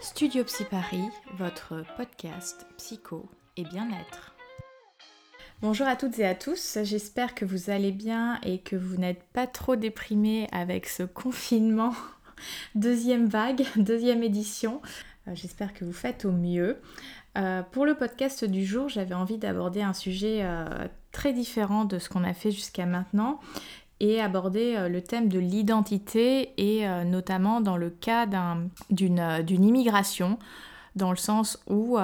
Studio Psy Paris, votre podcast psycho et bien-être. Bonjour à toutes et à tous, j'espère que vous allez bien et que vous n'êtes pas trop déprimés avec ce confinement. Deuxième vague, deuxième édition. Euh, j'espère que vous faites au mieux. Euh, pour le podcast du jour, j'avais envie d'aborder un sujet euh, très différent de ce qu'on a fait jusqu'à maintenant et aborder euh, le thème de l'identité et euh, notamment dans le cas euh, d'une immigration, dans le sens où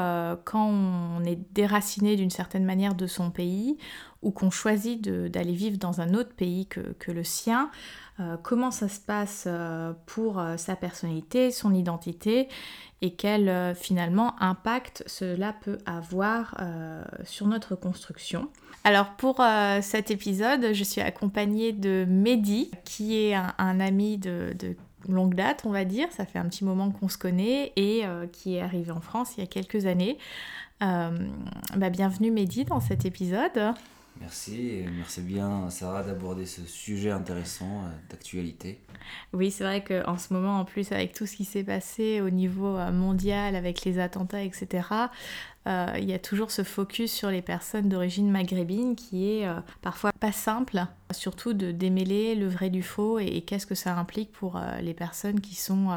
quand on est déraciné d'une certaine manière de son pays ou qu'on choisit d'aller vivre dans un autre pays que, que le sien, comment ça se passe pour sa personnalité, son identité et quel finalement impact cela peut avoir sur notre construction. Alors pour euh, cet épisode, je suis accompagnée de Mehdi, qui est un, ami de, longue date, on va dire. Ça fait un petit moment qu'on se connaît et euh, qui est arrivé en France il y a quelques années. Euh, bah, bienvenue Mehdi dans cet épisode. Merci, merci bien Sarah d'aborder ce sujet intéressant d'actualité. Oui, c'est vrai qu'en ce moment, en plus, avec tout ce qui s'est passé au niveau mondial, avec les attentats, etc., euh, il y a toujours ce focus sur les personnes d'origine maghrébine qui est euh, parfois pas simple, surtout de démêler le vrai du faux et, qu'est-ce que ça implique pour euh, les personnes qui sont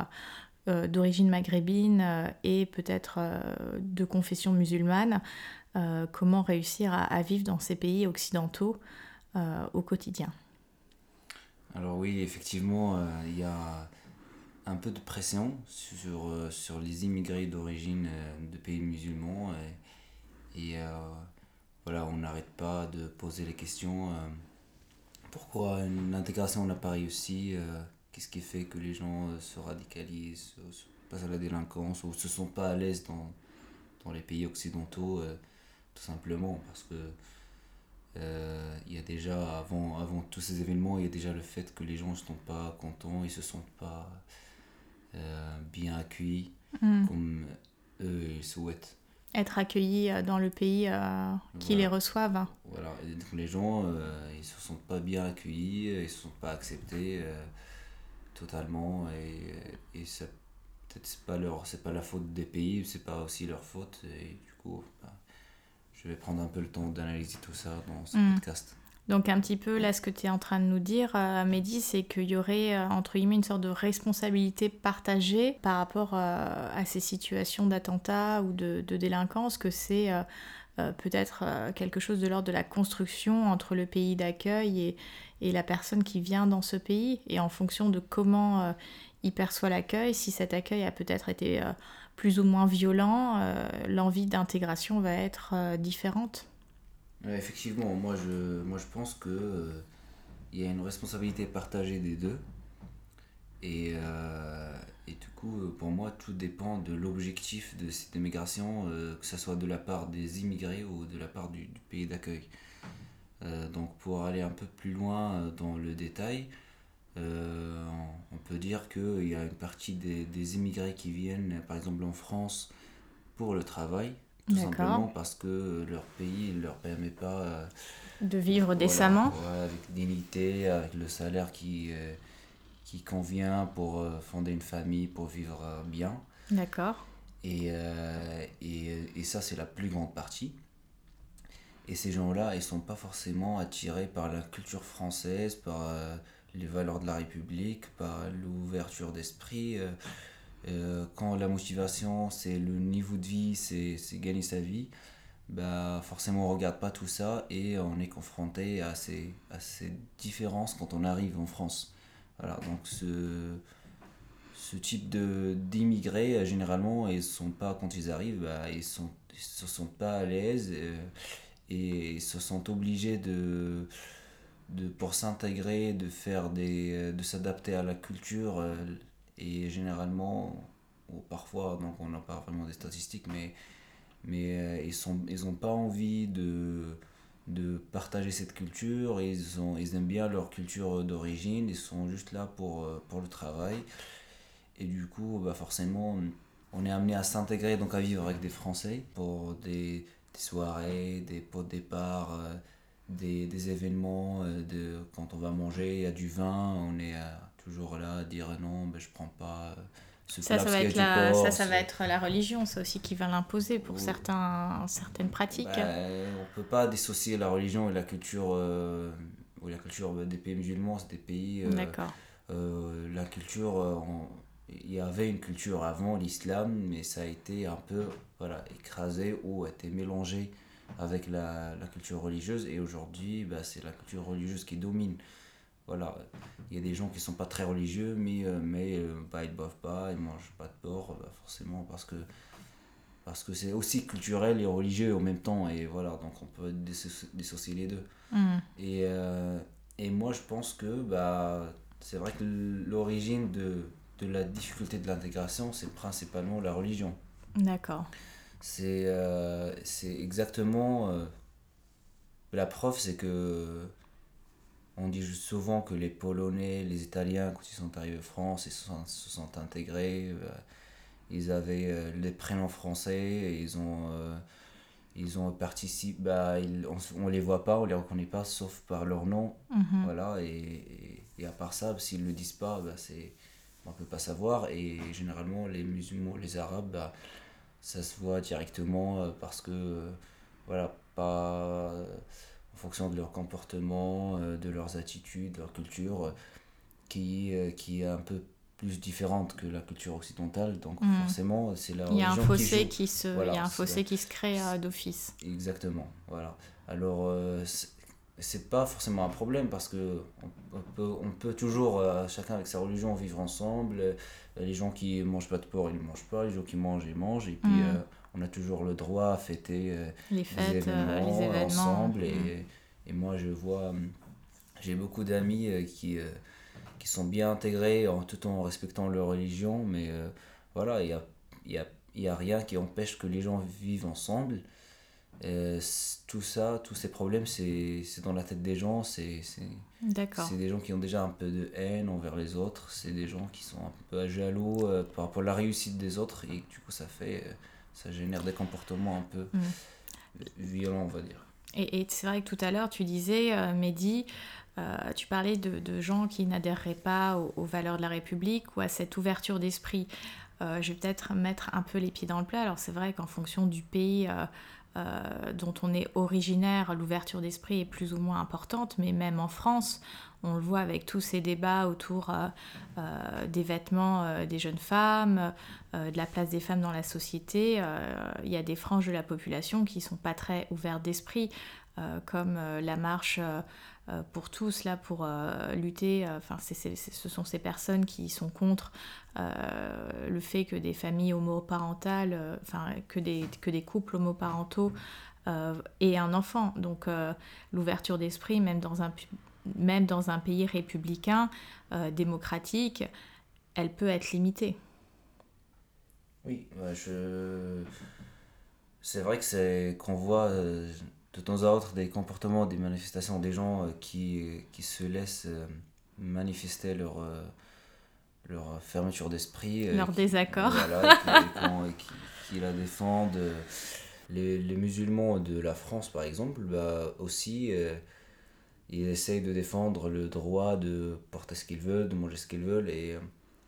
d'origine maghrébine et peut-être de confession musulmane, comment réussir à, vivre dans ces pays occidentaux au quotidien. Alors oui, effectivement, il y a un peu de pression sur, euh, sur les immigrés d'origine euh, de pays musulmans. Et, euh, voilà, on n'arrête pas de poser les questions. pourquoi l'intégration n'a pas réussi Qu'est-ce qui fait que les gens se radicalisent, passent à la délinquance ou se sentent pas à l'aise dans, dans les pays occidentaux Tout simplement parce que il y a déjà, avant, avant tous ces événements, il y a déjà le fait que les gens ne sont pas contents, ils se sentent pas euh, bien accueillis hmm. comme eux ils souhaitent. Être accueillis euh, dans le pays euh, qui les reçoivent. Voilà, donc les gens, ils se sentent pas bien accueillis, ils se sentent pas acceptés totalement et, et ça peut-être c'est pas leur c'est pas la faute des pays c'est pas aussi leur faute et du coup bah, je vais prendre un peu le temps d'analyser tout ça dans ce hmm. podcast donc un petit peu là ce que tu es en train de nous dire, euh, Mehdi, c'est qu'il y aurait euh, entre guillemets une sorte de responsabilité partagée par rapport euh, à ces situations d'attentat ou de, délinquance, que c'est peut-être quelque chose de l'ordre de la construction entre le pays d'accueil et, et, la personne qui vient dans ce pays, et en fonction de comment il perçoit l'accueil, si cet accueil a peut-être été plus ou moins violent, l'envie d'intégration va être différente effectivement, moi je, moi je pense que euh, il y a une responsabilité partagée des deux. Et, euh, et du coup, euh, pour moi, tout dépend de l'objectif de cette immigration, que ce soit de la part des immigrés ou de la part du, pays d'accueil. donc pour aller un peu plus loin dans le détail, on peut dire qu'il y a une partie des, des immigrés qui viennent, par exemple en France, pour le travail, tout simplement parce que leur pays ne leur permet pas euh, de vivre décemment. avec dignité, avec le salaire qui, euh, qui convient pour euh, fonder une famille, pour vivre bien. D'accord. Et, et, et, ça, c'est la plus grande partie. Et ces gens-là, ils ne sont pas forcément attirés par la culture française, par les valeurs de la République, par l'ouverture d'esprit. Euh, quand la motivation, c'est le niveau de vie, c'est gagner sa vie, bah forcément on regarde pas tout ça et on est confronté à ces, à ces différences quand on arrive en France. Voilà, donc ce, ce type d'immigrés, euh, généralement, ils sont pas, quand ils arrivent, bah, ils, sont, ils se sentent pas à l'aise euh, et ils se sentent obligés de, de pour s'intégrer, de faire des, de s'adapter à la culture, et généralement, ou parfois, donc on n'a pas vraiment des statistiques, mais, mais euh, ils n'ont ils pas envie de, de partager cette culture, ils, ont, ils aiment bien leur culture d'origine, ils sont juste là pour, euh, pour le travail. Et du coup, bah forcément, on est amené à s'intégrer, donc à vivre avec des Français pour des, des soirées, des pots de départ, euh, des, des, événements, de, quand on va manger, il y a du vin, on est toujours là à dire non, ben, je prends pas euh, ce Ça, ça va, être la, ça, ça va être la religion, ça aussi, qui va l'imposer pour certains, certaines pratiques. Bah, on peut pas dissocier la religion et la culture, euh, ou la culture bah, des pays musulmans, c'est des pays. euh, D'accord. euh, la culture, euh, il y avait une culture avant l'islam, mais ça a été un peu voilà, écrasé ou a été mélangé avec la, la culture religieuse. Et aujourd'hui, bah, c'est la culture religieuse qui domine. Voilà, il y a des gens qui sont pas très religieux, mais, euh, mais euh, bah, ils ne boivent pas, ils mangent pas de porc, bah, forcément, parce que parce que c'est aussi culturel et religieux en même temps. Et voilà, donc on peut disso- dissocier les deux. Hmm. Et, euh, et moi, je pense que bah, c'est vrai que l'origine de, de la difficulté de l'intégration, c'est principalement la religion. D'accord. C'est euh, c'est exactement. la preuve, c'est que. On dit souvent que les Polonais, les Italiens, quand ils sont arrivés en France, ils se sont, se sont intégrés. euh, ils avaient euh, les prénoms français, et ils ont. euh, ils ont participé, bah, ils- on, on les voit pas, on les reconnaît pas, sauf par leur nom. Mhm. Voilà, et, et, et à part ça, s'ils le disent pas, bah, c'est, on peut pas savoir. Et généralement, les musulmans, les arabes, bah, ça se voit directement euh, parce que, voilà, pas en fonction de leur comportement, euh, de leurs attitudes, de leur culture, euh, qui, euh, qui est un peu plus différente que la culture occidentale. Donc, Mhm. forcément, c'est la Il y a un religion qui fossé qui se, Voilà, il y a un fossé qui se crée d'office. Exactement, voilà. Alors, c'est- pas forcément un problème parce que on, peut, on peut toujours, euh, chacun avec sa religion, vivre ensemble. Les gens qui mangent pas de porc, ils ne mangent pas. Les gens qui mangent, ils mangent. Et puis, euh, on a toujours le droit à fêter euh, Les les fêtes, euh, événements, les événements. ensemble. Et, et moi, je vois, hum, j'ai beaucoup d'amis euh, qui, euh, qui sont bien intégrés en, tout en respectant leur religion. Mais euh, voilà, il n'y a, y a, y a rien qui empêche que les gens vivent ensemble. Euh, tout ça, tous ces problèmes, c'est dans la tête des gens. C'est des gens qui ont déjà un peu de haine envers les autres. C'est des gens qui sont un peu jaloux euh, par rapport à la réussite des autres. Et du coup, ça fait, euh, ça génère des comportements un peu Mm. violents, on va dire. Et, et c'est vrai que tout à l'heure, tu disais, euh, Mehdi, euh, tu parlais de, de gens qui n'adhéreraient pas aux, aux valeurs de la République ou à cette ouverture d'esprit. Euh, je vais peut-être mettre un peu les pieds dans le plat. Alors c'est vrai qu'en fonction du pays dont on est originaire, l'ouverture d'esprit est plus ou moins importante, mais même en France, on le voit avec tous ces débats autour euh, euh, des vêtements euh, des jeunes femmes, de la place des femmes dans la société. Il y a des franges de la population qui sont pas très ouvertes d'esprit, comme la marche pour tous, là, pour lutter. Enfin, ce sont ces personnes qui sont contre le fait que des familles homoparentales, enfin, que, des, que des couples homoparentaux aient un enfant. Donc, l'ouverture d'esprit, même dans un même dans un pays républicain, euh, démocratique, elle peut être limitée. Oui, je... c'est vrai que c'est qu'on voit euh, de temps à autre des comportements, des manifestations des gens euh, qui, qui se laissent manifester leur, leur fermeture d'esprit. Leur qui- désaccord. Voilà, qui, la défendent. Les, les musulmans de la France, par exemple, bah, aussi, ils essayent de défendre le droit de porter ce qu'ils veulent, de manger ce qu'ils veulent. Et euh,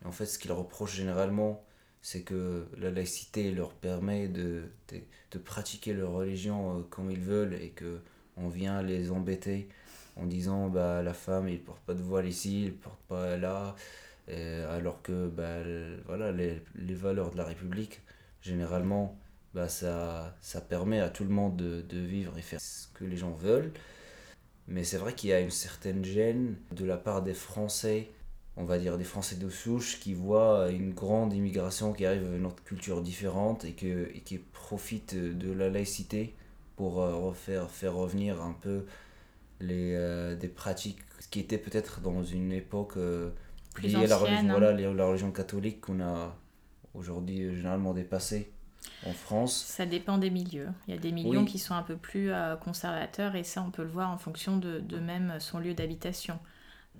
en fait, ce qu'ils reprochent généralement, c'est que la laïcité leur permet de, de, pratiquer leur religion euh, comme ils veulent et que on vient les embêter en disant bah la femme il porte pas de voile ici il porte pas là alors que bah, voilà les, les valeurs de la République généralement bah ça ça permet à tout le monde de, de vivre et faire ce que les gens veulent mais c'est vrai qu'il y a une certaine gêne de la part des Français on va dire des Français de souche qui voient une grande immigration qui arrive d'une autre culture différente et, que, et qui profitent de la laïcité pour euh, refaire, faire revenir un peu les, euh, des pratiques qui étaient peut-être dans une époque euh, liée à la religion, hein. voilà, la religion catholique qu'on a aujourd'hui généralement dépassée en France. Ça dépend des milieux. Il y a des Oui. qui sont un peu plus euh, conservateurs et ça, on peut le voir en fonction de, de même son lieu d'habitation.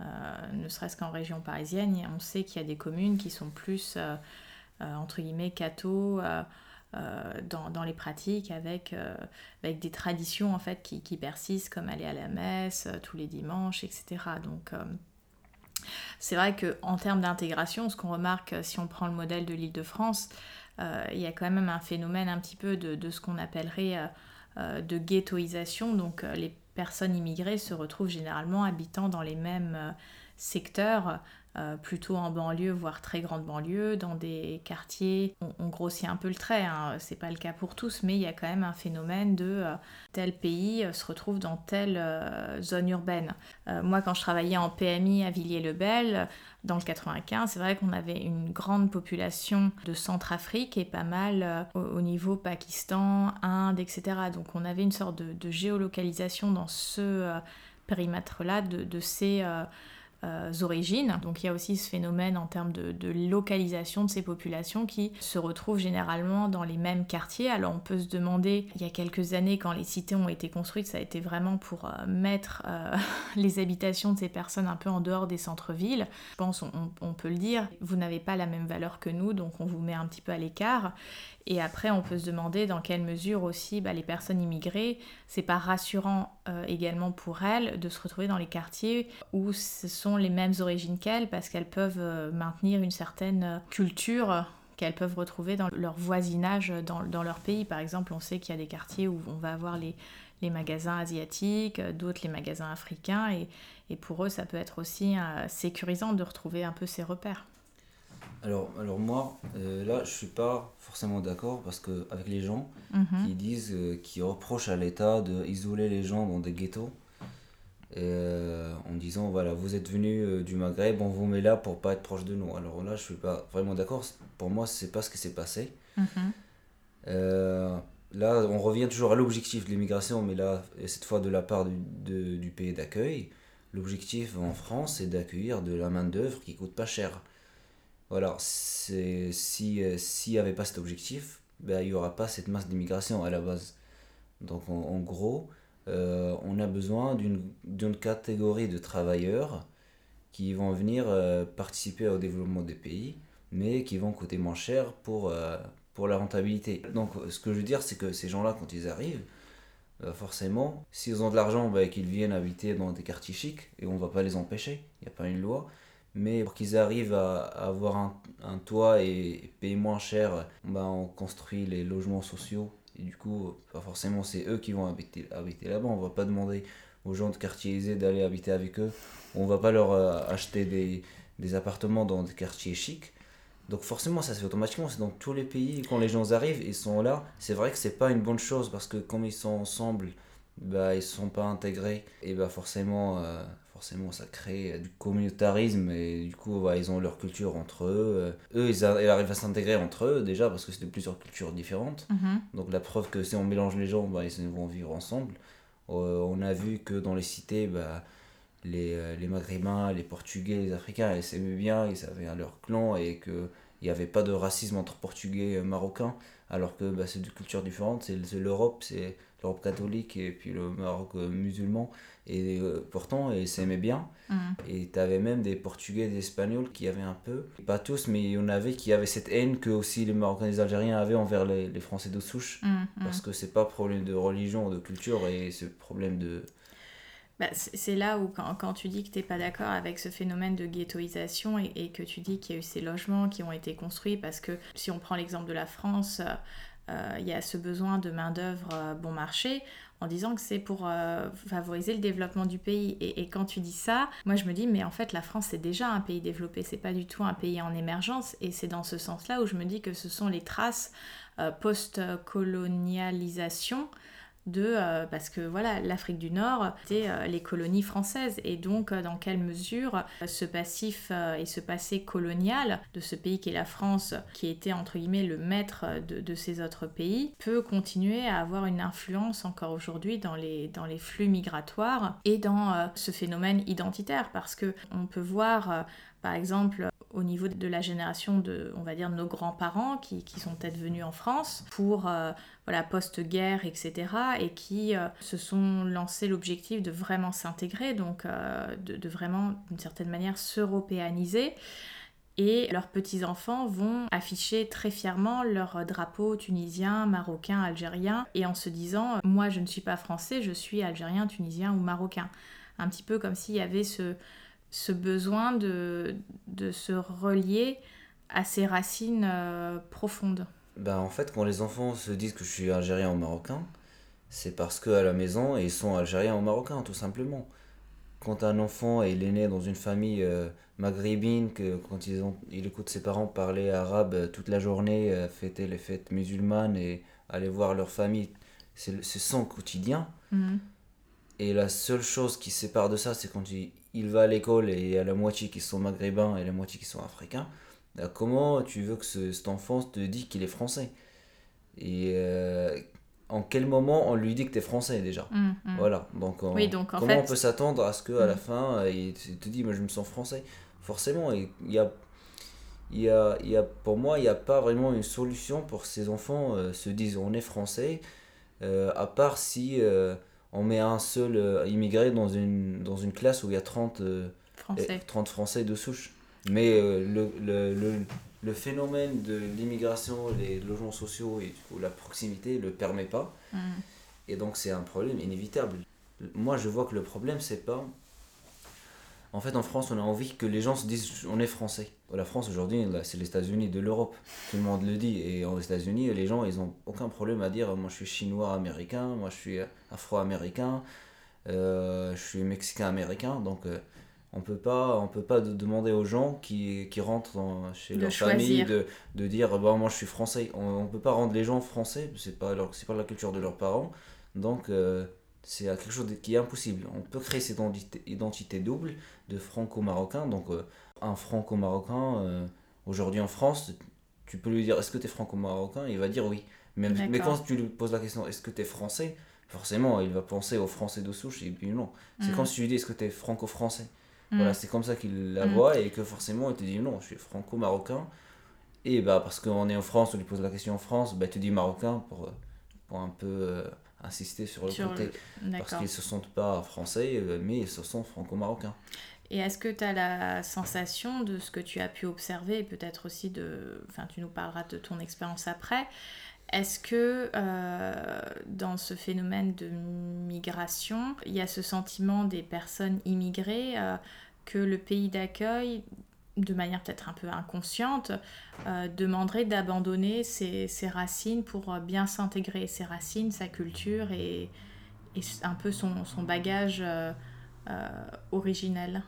Euh, ne serait-ce qu'en région parisienne, on sait qu'il y a des communes qui sont plus, euh, entre guillemets, catho dans, dans les pratiques avec, avec des traditions en fait qui, qui persistent comme aller à la messe tous les dimanches, etc. Donc C'est vrai qu'en termes d'intégration, ce qu'on remarque si on prend le modèle de l'île de France, il y a quand même un phénomène un petit peu de, ce qu'on appellerait de ghettoisation. Donc les personnes immigrées se retrouvent généralement habitant dans les mêmes secteurs euh, plutôt en banlieue, voire très grande banlieue, dans des quartiers. On, grossit un peu le trait, hein. c'est pas le cas pour tous, mais il y a quand même un phénomène de euh, tel pays euh, se retrouve dans telle zone urbaine. moi, quand je travaillais en PMI à Villiers-le-Bel, dans le 95, c'est vrai qu'on avait une grande population de Centrafrique et pas mal au, niveau Pakistan, Inde, etc. Donc on avait une sorte de, géolocalisation dans ce périmètre-là de, de, ces euh, origines. Donc il y a aussi ce phénomène en termes de, localisation de ces populations qui se retrouvent généralement dans les mêmes quartiers. Alors on peut se demander, il y a quelques années quand les cités ont été construites, ça a été vraiment pour euh, mettre euh, les habitations de ces personnes un peu en dehors des centres-villes. Je pense on, on peut le dire, vous n'avez pas la même valeur que nous, donc on vous met un petit peu à l'écart. Et après, on peut se demander dans quelle mesure aussi bah, les personnes immigrées, c'est pas rassurant euh, également pour elles de se retrouver dans les quartiers où ce sont les mêmes origines qu'elles parce qu'elles peuvent euh, maintenir une certaine euh, culture qu'elles peuvent retrouver dans leur voisinage dans, leur pays. Par exemple, on sait qu'il y a des quartiers où on va avoir les, les magasins asiatiques, d'autres les magasins africains, et, et, pour eux, ça peut être aussi sécurisant de retrouver un peu ces repères. Alors, alors moi, euh, là, je suis pas forcément d'accord parce que avec les gens mhm. qui disent, euh, qui reprochent à l'État d'isoler les gens dans des ghettos, euh, en disant voilà, vous êtes venu du Maghreb, on vous met là pour pas être proche de nous. Alors là, je suis pas vraiment d'accord. Pour moi, c'est pas ce qui s'est passé. Mhm. là, on revient toujours à l'objectif de l'immigration, mais là, cette fois de la part du, du pays d'accueil. L'objectif en France, c'est d'accueillir de la main-d'œuvre qui coûte pas cher. Voilà, si euh, s'il n'y avait pas cet objectif, ben, il n'y aura pas cette masse d'immigration à la base. Donc en, gros, euh, on a besoin d'une catégorie de travailleurs qui vont venir euh, participer au développement des pays, mais qui vont coûter moins cher pour, pour la rentabilité. Donc ce que je veux dire, c'est que ces gens-là, quand ils arrivent, forcément, s'ils ont de l'argent, ben, qu'ils viennent habiter dans des quartiers chics, et on ne va pas les empêcher, il n'y a pas une loi mais pour qu'ils arrivent à, avoir un, toit et payer moins cher, bah, on construit les logements sociaux. Et du coup, forcément c'est eux qui vont habiter, habiter là-bas. On va pas demander aux gens de quartier aisé d'aller habiter avec eux. On va pas leur euh, acheter des, des, appartements dans des quartiers chics. Donc forcément, ça se fait automatiquement. C'est dans tous les pays, quand les gens arrivent, ils sont là. C'est vrai que c'est pas une bonne chose parce que comme ils sont ensemble, bah, ils sont pas intégrés. Et bah forcément, euh, forcément ça crée du communautarisme et du coup ils ont leur culture entre eux. Euh, eux ils, arrivent à s'intégrer entre eux déjà parce que c'est de plusieurs cultures différentes. Mhm. Donc la preuve que si on mélange les gens, bah, ils vont vivre ensemble. Euh, on a vu que dans les cités, bah, les, euh, les Maghrébins, les Portugais, les Africains, ils s'aimaient bien, ils avaient leur clan et qu'il n'y avait pas de racisme entre Portugais et Marocains alors que bah, c'est deux cultures différentes. C'est l'Europe, c'est l'Europe catholique et puis le Maroc musulman. Et euh, pourtant, ils s'aimaient bien. Mm. Et tu avais même des Portugais, des Espagnols qui avaient un peu, pas tous, mais il y en avait qui avaient cette haine que aussi les Marocains et les Algériens avaient envers les, les Français de souche. Mm, mm. Parce que c'est pas problème de religion ou de culture, et c'est problème de. Bah, c'est là où, quand, tu dis que tu n'es pas d'accord avec ce phénomène de ghettoisation et, et que tu dis qu'il y a eu ces logements qui ont été construits, parce que si on prend l'exemple de la France, euh, il y a ce besoin de main-d'œuvre euh, bon marché en disant que c'est pour euh, favoriser le développement du pays. Et, quand tu dis ça, moi je me dis, mais en fait la France c'est déjà un pays développé, c'est pas du tout un pays en émergence. Et c'est dans ce sens-là où je me dis que ce sont les traces post-colonialisation de euh, parce que voilà l'Afrique du Nord c'était euh, les colonies françaises. Et donc euh, dans quelle mesure ce passif et ce passé colonial de ce pays qui est la France qui était entre guillemets le maître de, de ces autres pays peut continuer à avoir une influence encore aujourd'hui dans les, dans les flux migratoires et dans ce phénomène identitaire? Parce que on peut voir par exemple au niveau de la génération de, on va dire, nos grands-parents qui, qui, sont peut-être venus en France pour euh, voilà, post-guerre, etc. et qui euh, se sont lancés l'objectif de vraiment s'intégrer, donc euh, de, de, vraiment, d'une certaine manière, s'européaniser. Et leurs petits-enfants vont afficher très fièrement leur drapeau tunisien, marocain, algérien, et en se disant, moi je ne suis pas français, je suis algérien, tunisien ou marocain. Un petit peu comme s'il y avait ce, ce besoin de, de se relier à ses racines euh, profondes ben, En fait, quand les enfants se disent que je suis algérien ou marocain, c'est parce qu'à la maison, ils sont algériens ou marocains, tout simplement. Quand un enfant est né dans une famille euh, maghrébine, que quand ils ont, il écoute ses parents parler arabe euh, toute la journée, fêter les fêtes musulmanes et aller voir leur famille, c'est son quotidien. Mhm. Et la seule chose qui sépare de ça, c'est quand il, il va à l'école et il y a la moitié qui sont maghrébins et la moitié qui sont africains. Bah, comment tu veux que cet enfant te dise qu'il est français? Et euh, en quel moment on lui dit que tu es français déjà? Mmh, mmh. Voilà. Donc, comment on peut s'attendre à ce qu'à la mmh. fin, euh, il te moi je me sens français Forcément, il y a, il y a, il y a, pour moi, il n'y a pas vraiment une solution pour que ces enfants euh, se disent on est français, à part si on met un seul immigré dans une, dans une classe où il y a 30 Français, 30 Français de souche. Mais euh, le, le, le, le, phénomène de l'immigration, les logements sociaux et la proximité ne le permet pas. Mm. Et donc c'est un problème inévitable. Moi je vois que le problème c'est pas... En fait en France on a envie que les gens se disent on est français. La France aujourd'hui c'est les États-Unis de l'Europe. Tout le monde le dit. Et aux États-Unis les gens ils ont aucun problème à dire moi je suis chinois américain, moi je suis afro-américain, euh, je suis mexicain américain. Donc... Euh, on peut pas on peut pas demander aux gens qui, qui rentrent chez leur famille de, de dire bah, moi je suis français on, ne peut pas rendre les gens français c'est pas leur c'est pas la culture de leurs parents donc euh, c'est quelque chose qui est impossible on peut créer cette identité, identité double de franco-marocain donc euh, un franco-marocain euh, aujourd'hui en France tu peux lui dire est-ce que tu es franco-marocain? Il va dire oui mais, mais quand tu lui poses la question est-ce que tu es français? Forcément il va penser aux français de souche et puis non c'est mm. quand tu lui dis est-ce que tu es franco-français voilà, mm. c'est comme ça qu'il la mm. voit et que forcément il te dit non, je suis franco-marocain. Et bah, parce qu'on est en France, on lui pose la question en France, bah, il te dit marocain pour, pour un peu euh, insister sur le côté. Parce qu'ils ne se sentent pas français, euh, mais ils se sentent franco-marocains. Et est-ce que tu as la sensation de ce que tu as pu observer, et peut-être aussi de. Enfin, tu nous parleras de ton expérience après. Est-ce que euh, dans ce phénomène de migration, il y a ce sentiment des personnes immigrées euh, que le pays d'accueil, de manière peut-être un peu inconsciente, euh, demanderait d'abandonner ses, racines pour bien s'intégrer, ses racines, sa culture et, un peu son, bagage originel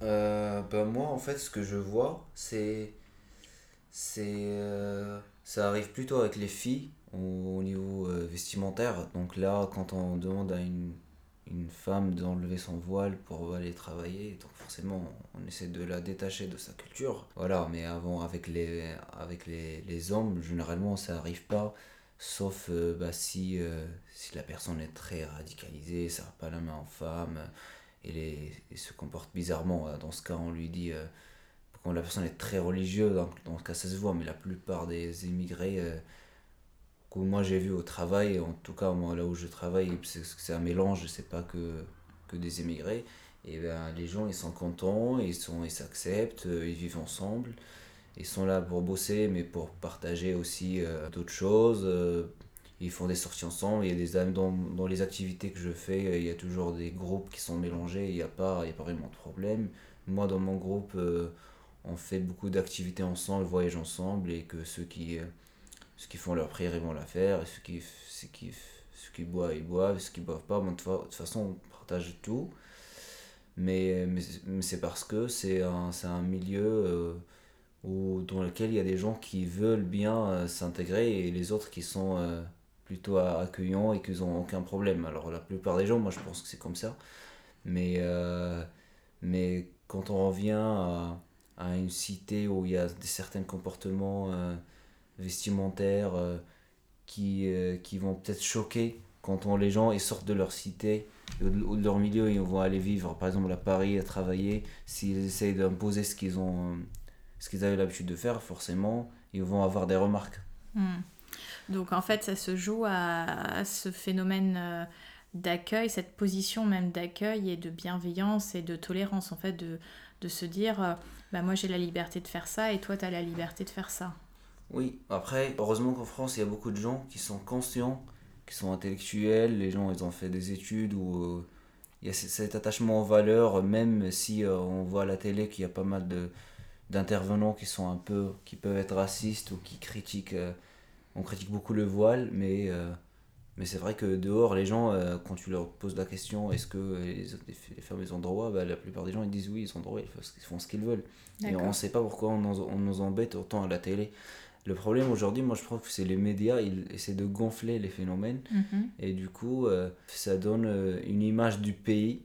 ben Moi, en fait, ce que je vois, c'est... c'est ça arrive plutôt avec les filles au, niveau euh, vestimentaire. Donc là, quand on demande à une, une femme d'enlever son voile pour aller travailler, donc forcément on essaie de la détacher de sa culture. Voilà, mais avant avec les, avec les, les hommes, généralement ça arrive pas, sauf euh, bah, si, euh, si la personne est très radicalisée, ça n'a pas la main en femme, et, les, se comporte bizarrement. Dans ce cas, on lui dit quand la personne est très religieuse, dans, ce cas ça se voit, mais la plupart des immigrés euh, que moi j'ai vu au travail, en tout cas là où je travaille, c'est un mélange, c'est pas que, que des immigrés, et ben, les gens ils sont contents, ils sont ils s'acceptent, euh, ils vivent ensemble, ils sont là pour bosser, mais pour partager aussi euh, d'autres choses. ils font des sorties ensemble, il y a des dans, dans les activités que je fais, il y a toujours des groupes qui sont mélangés, il n'y a, pas, a pas vraiment de problème. Moi dans mon groupe, on fait beaucoup d'activités ensemble, voyage ensemble, et que ceux qui, euh, ceux qui font leur prière, ils vont la faire, et ceux qui, ceux qui, ceux qui boivent, ils boivent, ceux qui boivent pas, de toute façon, on partage tout. Mais, mais, c'est parce que c'est un, un milieu euh, où, dans lequel il y a des gens qui veulent bien euh, s'intégrer et les autres qui sont plutôt accueillants et qui n'ont aucun problème. Alors la plupart des gens, moi je pense que c'est comme ça. Mais, mais quand on revient à à une cité où il y a certains comportements euh, vestimentaires euh, qui, euh, qui vont peut-être choquer quand les gens sortent de leur cité ou de, leur milieu et vont aller vivre par exemple à Paris à travailler s'ils essayent d'imposer ce qu'ils ont ce qu'ils avaient l'habitude de faire forcément ils vont avoir des remarques hmm. donc en fait ça se joue à, ce phénomène d'accueil cette position même d'accueil et de bienveillance et de tolérance en fait de, de se dire bah moi j'ai la liberté de faire ça et toi tu as la liberté de faire ça. Oui, après, heureusement qu'en France, il y a beaucoup de gens qui sont conscients, qui sont intellectuels, les gens ils ont fait des études ou, il y a cet attachement aux valeurs, même si euh, on voit à la télé qu'il y a pas mal de d'intervenants qui sont un peu qui peuvent être racistes ou qui critiquent euh, on critique beaucoup le voile mais euh, mais c'est vrai que dehors les gens quand tu leur poses la question est-ce que les, les, femmes ils ont droit bah, la plupart des gens ils disent oui ils ont droit ils font ce qu'ils veulent. Et on ne sait pas pourquoi on, on, nous embête autant à la télé le problème aujourd'hui, moi je trouve que c'est les médias, ils essaient de gonfler les phénomènes mhm. et du coup euh, ça donne euh, une image du pays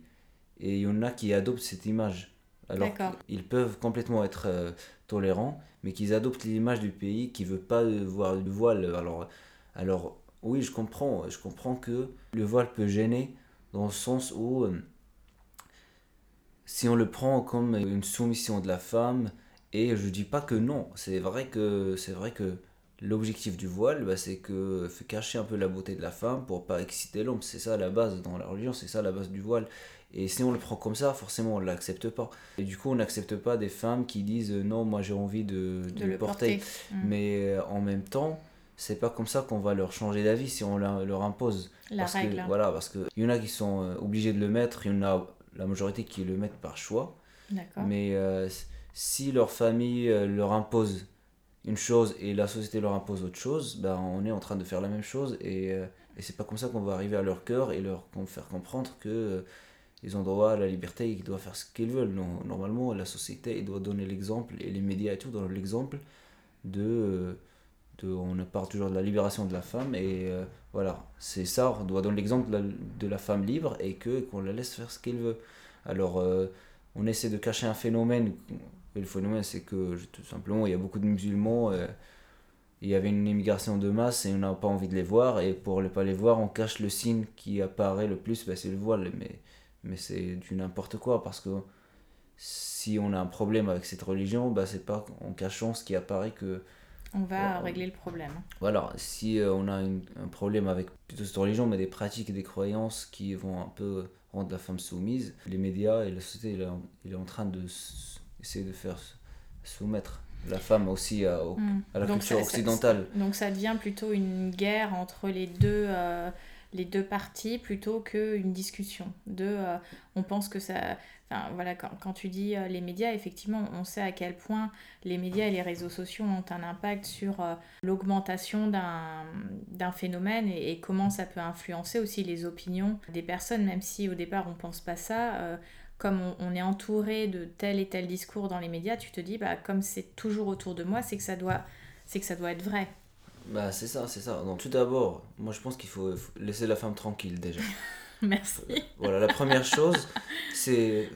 et il y en a qui adoptent cette image. Alors ils peuvent complètement être euh, tolérants, mais qu'ils adoptent l'image du pays qui veut pas voir le voile. Alors, alors oui, je comprends, je comprends que le voile peut gêner dans le sens où si on le prend comme une soumission de la femme, et je dis pas que non, c'est vrai que c'est vrai que l'objectif du voile, bah, c'est que fait cacher un peu la beauté de la femme pour pas exciter l'homme. C'est ça la base dans la religion, c'est ça la base du voile. Et si on le prend comme ça, forcément on l'accepte pas. Et du coup, on n'accepte pas des femmes qui disent euh, non, moi j'ai envie de, de, le porter. Mm. Mais euh, en même temps, c'est pas comme ça qu'on va leur changer d'avis si on leur impose. La parce règle. Que, voilà, parce qu'il y en a qui sont euh, obligés de le mettre, il y en a la majorité qui le mettent par choix. Mais si leur famille euh, leur impose une chose et la société leur impose autre chose, ben on est en train de faire la même chose et, euh, et c'est pas comme ça qu'on va arriver à leur cœur et leur faire comprendre que euh, ils ont droit à la liberté et qu'ils doivent faire ce qu'ils veulent. Non, normalement, la société doit donner l'exemple et les médias et tout donnent l'exemple de, de. On parle toujours de la libération de la femme et voilà, c'est ça, on doit donner l'exemple de, de, la femme libre et que qu'on la laisse faire ce qu'elle veut. Alors, on essaie de cacher un phénomène le phénomène, c'est que tout simplement, il y a beaucoup de musulmans. Euh, il y avait une immigration de masse et on n'a pas envie de les voir. Et pour ne pas les voir, on cache le signe qui apparaît le plus, bah, c'est le voile. Mais, mais c'est du n'importe quoi parce que si on a un problème avec cette religion, bah, c'est pas en cachant ce qui apparaît que. On va régler le problème. Voilà, si euh, on a un problème avec plutôt cette religion, mais des pratiques et des croyances qui vont un peu rendre la femme soumise, les médias et la société, il est en, il est en train de essayer de faire soumettre la femme aussi à, hmm. à la culture occidentale. donc ça devient plutôt une guerre entre les deux, euh, les deux parties plutôt qu'une discussion. De, euh, on pense que ça... Enfin, voilà, quand, quand tu dis euh, les médias, effectivement, on sait à quel point les médias et les réseaux sociaux ont un impact sur l'augmentation d'un phénomène et, et, comment ça peut influencer aussi les opinions des personnes, même si au départ on pense pas ça comme on, est entouré de tel et tel discours dans les médias, tu te dis, bah, comme c'est toujours autour de moi, c'est que, ça doit, c'est que ça doit être vrai. Bah, c'est ça, c'est ça. Donc, tout d'abord, moi je pense qu'il faut, laisser la femme tranquille déjà. Merci. voilà, la première chose, c'est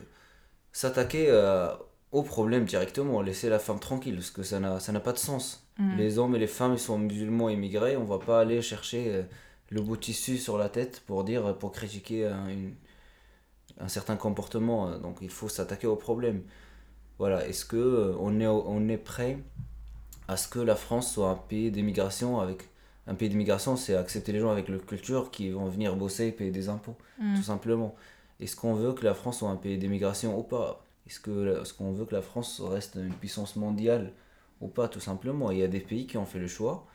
s'attaquer euh, au problème directement, laisser la femme tranquille, parce que ça n'a, ça n'a pas de sens. Mm. Les hommes et les femmes, ils sont musulmans immigrés, on va pas aller chercher euh, le bout de tissu sur la tête pour dire, pour critiquer une un certain comportement. Euh, donc il faut s'attaquer au problème. Voilà, est-ce que euh, on est, on est prêt à ce que la France soit un pays d'immigration avec un pays d'immigration, c'est accepter les gens avec leur culture qui vont venir bosser et payer des impôts, mm. tout simplement. Est-ce qu'on veut que la France soit un pays d'immigration ou pas? Est-ce qu'on est qu'on veut que la France reste une puissance mondiale ou pas, tout simplement? Il y a des pays qui ont fait le choix.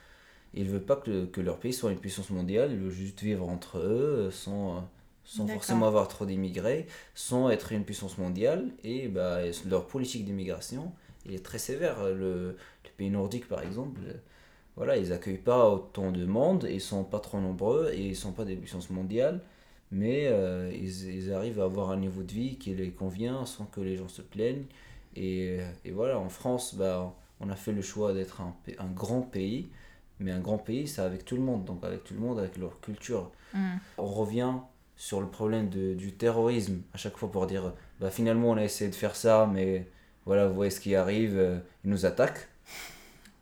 Ils ne veulent pas que, que leur pays soit une puissance mondiale, ils veulent juste vivre entre eux sans, sans forcément avoir trop d'immigrés, sans être une puissance mondiale. Et bah, leur politique d'immigration est très sévère. Le, les pays nordiques, par exemple, voilà, ils n'accueillent pas autant de monde, ils sont pas trop nombreux et ils sont pas des puissances mondiales, mais euh, ils, ils, arrivent à avoir un niveau de vie qui les convient sans que les gens se plaignent. Et, et voilà, en France, bah, on a fait le choix d'être un, un, grand pays, mais un grand pays, c'est avec tout le monde, donc avec tout le monde, avec leur culture. Mm. On revient sur le problème de, du terrorisme à chaque fois pour dire bah finalement on a essayé de faire ça mais voilà vous voyez ce qui arrive euh, ils nous attaquent.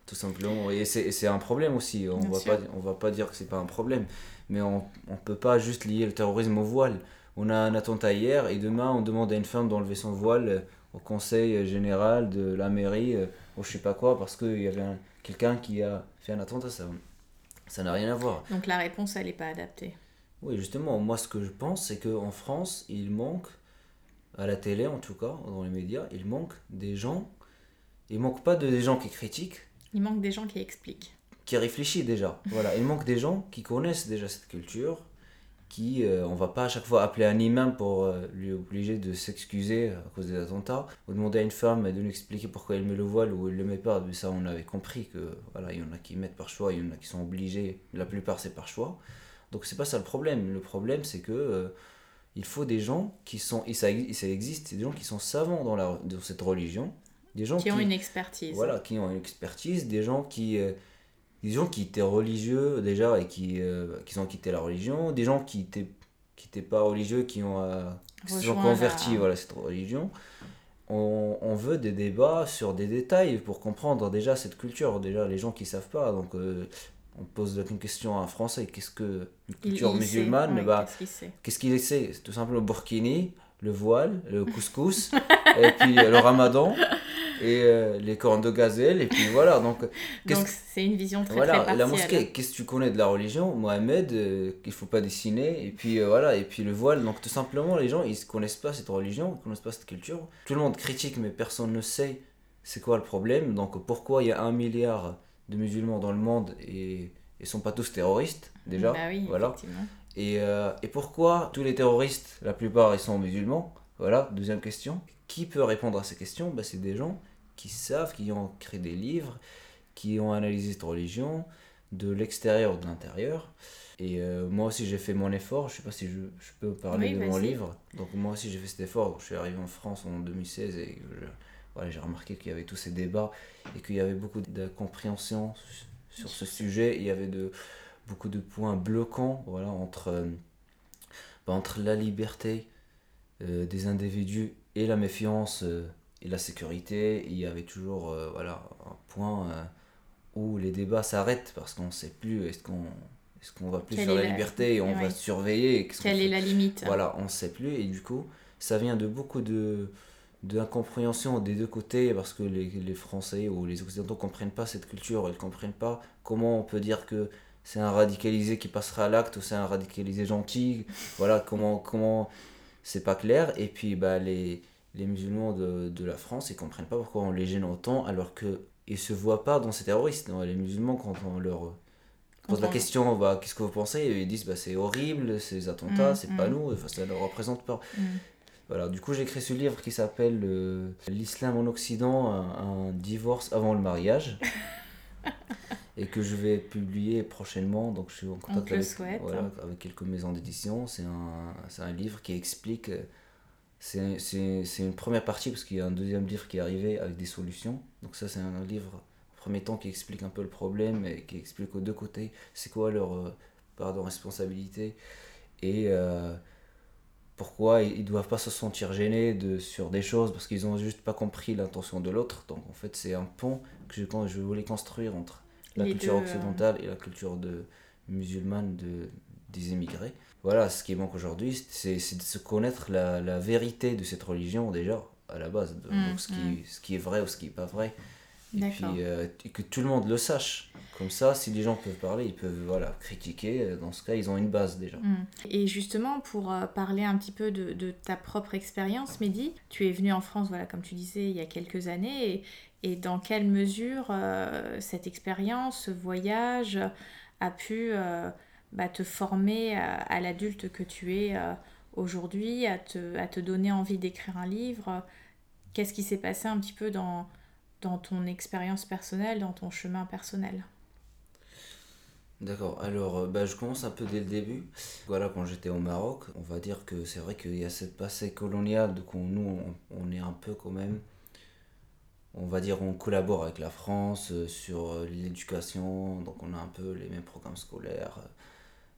Tout simplement et c'est un problème aussi. On va pas on va pas dire que c'est pas un problème mais on on peut pas juste lier le terrorisme au voile. On a un attentat hier et demain on demande à une femme d'enlever son voile euh, au conseil général de la mairie euh, ou je sais pas quoi parce qu'il y avait quelqu'un qui a fait un attentat. Ça ça n'a rien à voir. Donc la réponse elle est pas adaptée oui, justement, moi ce que je pense, c'est qu'en France, il manque, à la télé en tout cas, dans les médias, il manque des gens, il manque pas de, des gens qui critiquent. Il manque des gens qui expliquent. Qui réfléchissent déjà. Voilà, il manque des gens qui connaissent déjà cette culture qui, euh, on va pas à chaque fois appeler un imam pour euh, lui obliger de s'excuser à cause des attentats, ou demander à une femme de nous expliquer pourquoi elle met le voile ou elle le met pas. Mais ça, on avait compris que voilà, il y en a qui mettent par choix, il y en a qui sont obligés. La plupart, c'est par choix. Donc c'est pas ça le problème. Le problème, c'est que euh, il faut des gens qui sont, et ça, ça existe, des gens qui sont savants dans, la, dans cette religion, des gens qui, ont une expertise. Voilà, qui ont une expertise, des gens qui des gens qui étaient religieux déjà et qui, euh, qui ont quitté la religion, des gens qui étaient qui n'étaient pas religieux, qui ont, euh, qui ont converti voilà, cette religion. On, on, veut des débats sur des détails pour comprendre déjà cette culture, déjà les gens qui ne savent pas. Donc euh, on pose une question à un Français, qu'est-ce que une culture musulmane bah, Qu'est-ce qu'il essaie Tout simplement le burkini, le voile, le couscous, et puis le ramadan et euh, les cornes de gazelle et puis voilà donc c'est une vision très voilà très la mosquée qu'est-ce que tu connais de la religion? Mohamed euh, qu'il faut pas dessiner et puis euh, voilà et puis le voile donc tout simplement les gens ils connaissent pas cette religion ils connaissent pas cette culture. Tout le monde critique mais personne ne sait c'est quoi le problème donc pourquoi il y a un milliard de musulmans dans le monde et ils sont pas tous terroristes déjà. Bah oui, voilà. et, et pourquoi tous les terroristes la plupart ils sont musulmans? Voilà deuxième question. Qui peut répondre à ces questions? Bah, C'est des gens qui savent, qui ont créé des livres, qui ont analysé cette religion de l'extérieur ou de l'intérieur. Et euh, moi aussi j'ai fait mon effort, je sais pas si je, je peux parler de mon livre. Donc moi aussi j'ai fait cet effort, je suis arrivé en France en 2016 et voilà, j'ai remarqué qu'il y avait tous ces débats et qu'il y avait beaucoup de compréhension sur ce sujet. Il y avait de, beaucoup de points bloquants voilà, entre, euh, bah, entre la liberté euh, des individus et la méfiance euh, et la sécurité. Il y avait toujours voilà, un point où les débats s'arrêtent parce qu'on ne sait plus est-ce qu'on est-ce qu'on va plus sur la, liberté et on va surveiller Quelle est la limite Voilà, on ne sait plus et du coup, ça vient de beaucoup de d'incompréhension des deux côtés parce que les, les, Français ou les Occidentaux ne comprennent pas cette culture, ils ne comprennent pas comment on peut dire que c'est un radicalisé qui passera à l'acte ou c'est un radicalisé gentil. Voilà, comment, comment c'est pas clair. Et puis bah, les, les musulmans de, de, la France, ils comprennent pas pourquoi on les gêne autant alors qu'ils se voient pas dans ces terroristes. les musulmans, quand on leur pose la question, bah, qu'est-ce que vous pensez? Ils disent, bah, c'est horrible, ces attentats, mm, c'est pas mm. nous, enfin, ça ne représente pas. Mm. Voilà, du coup, j'ai écrit ce livre qui s'appelle euh, L'islam en Occident, un, divorce avant le mariage. et que je vais publier prochainement. Donc, je suis en contact avec, voilà, avec quelques maisons d'édition. C'est un, un, livre qui explique. Euh, c'est une première partie parce qu'il y a un deuxième livre qui est arrivé avec des solutions. Donc, ça, c'est un livre, en premier temps, qui explique un peu le problème et qui explique aux deux côtés c'est quoi leur euh, pardon, responsabilité et euh, pourquoi ils ne doivent pas se sentir gênés de, sur des choses parce qu'ils n'ont juste pas compris l'intention de l'autre. Donc, en fait, c'est un pont que je, je voulais construire entre la culture occidentale et la culture de, musulmane de, des immigrés. Voilà, ce qui manque aujourd'hui, c'est de se connaître la, la, vérité de cette religion déjà, à la base, de, mm, ce, qui, mm. ce qui est vrai ou ce qui n'est pas vrai. Et puis euh, que tout le monde le sache. Comme ça, si les gens peuvent parler, ils peuvent voilà, critiquer. Dans ce cas, ils ont une base déjà. Mm. Et justement, pour euh, parler un petit peu de, de ta propre expérience, Mehdi, tu es venu en France, voilà, comme tu disais, il y a quelques années. Et, et dans quelle mesure euh, cette expérience, ce voyage a pu euh, bah, te former à, l'adulte que tu es euh, aujourd'hui, à te, à te, donner envie d'écrire un livre? Qu'est-ce qui s'est passé un petit peu dans, dans ton expérience personnelle, dans ton chemin personnel D'accord, alors bah, je commence un peu dès le début. Voilà, quand j'étais au Maroc, on va dire que c'est vrai qu'il y a cette passé coloniale, donc nous on, on, est un peu quand même on va dire, on collabore avec la France euh, sur euh, l'éducation, donc on a un peu les mêmes programmes scolaires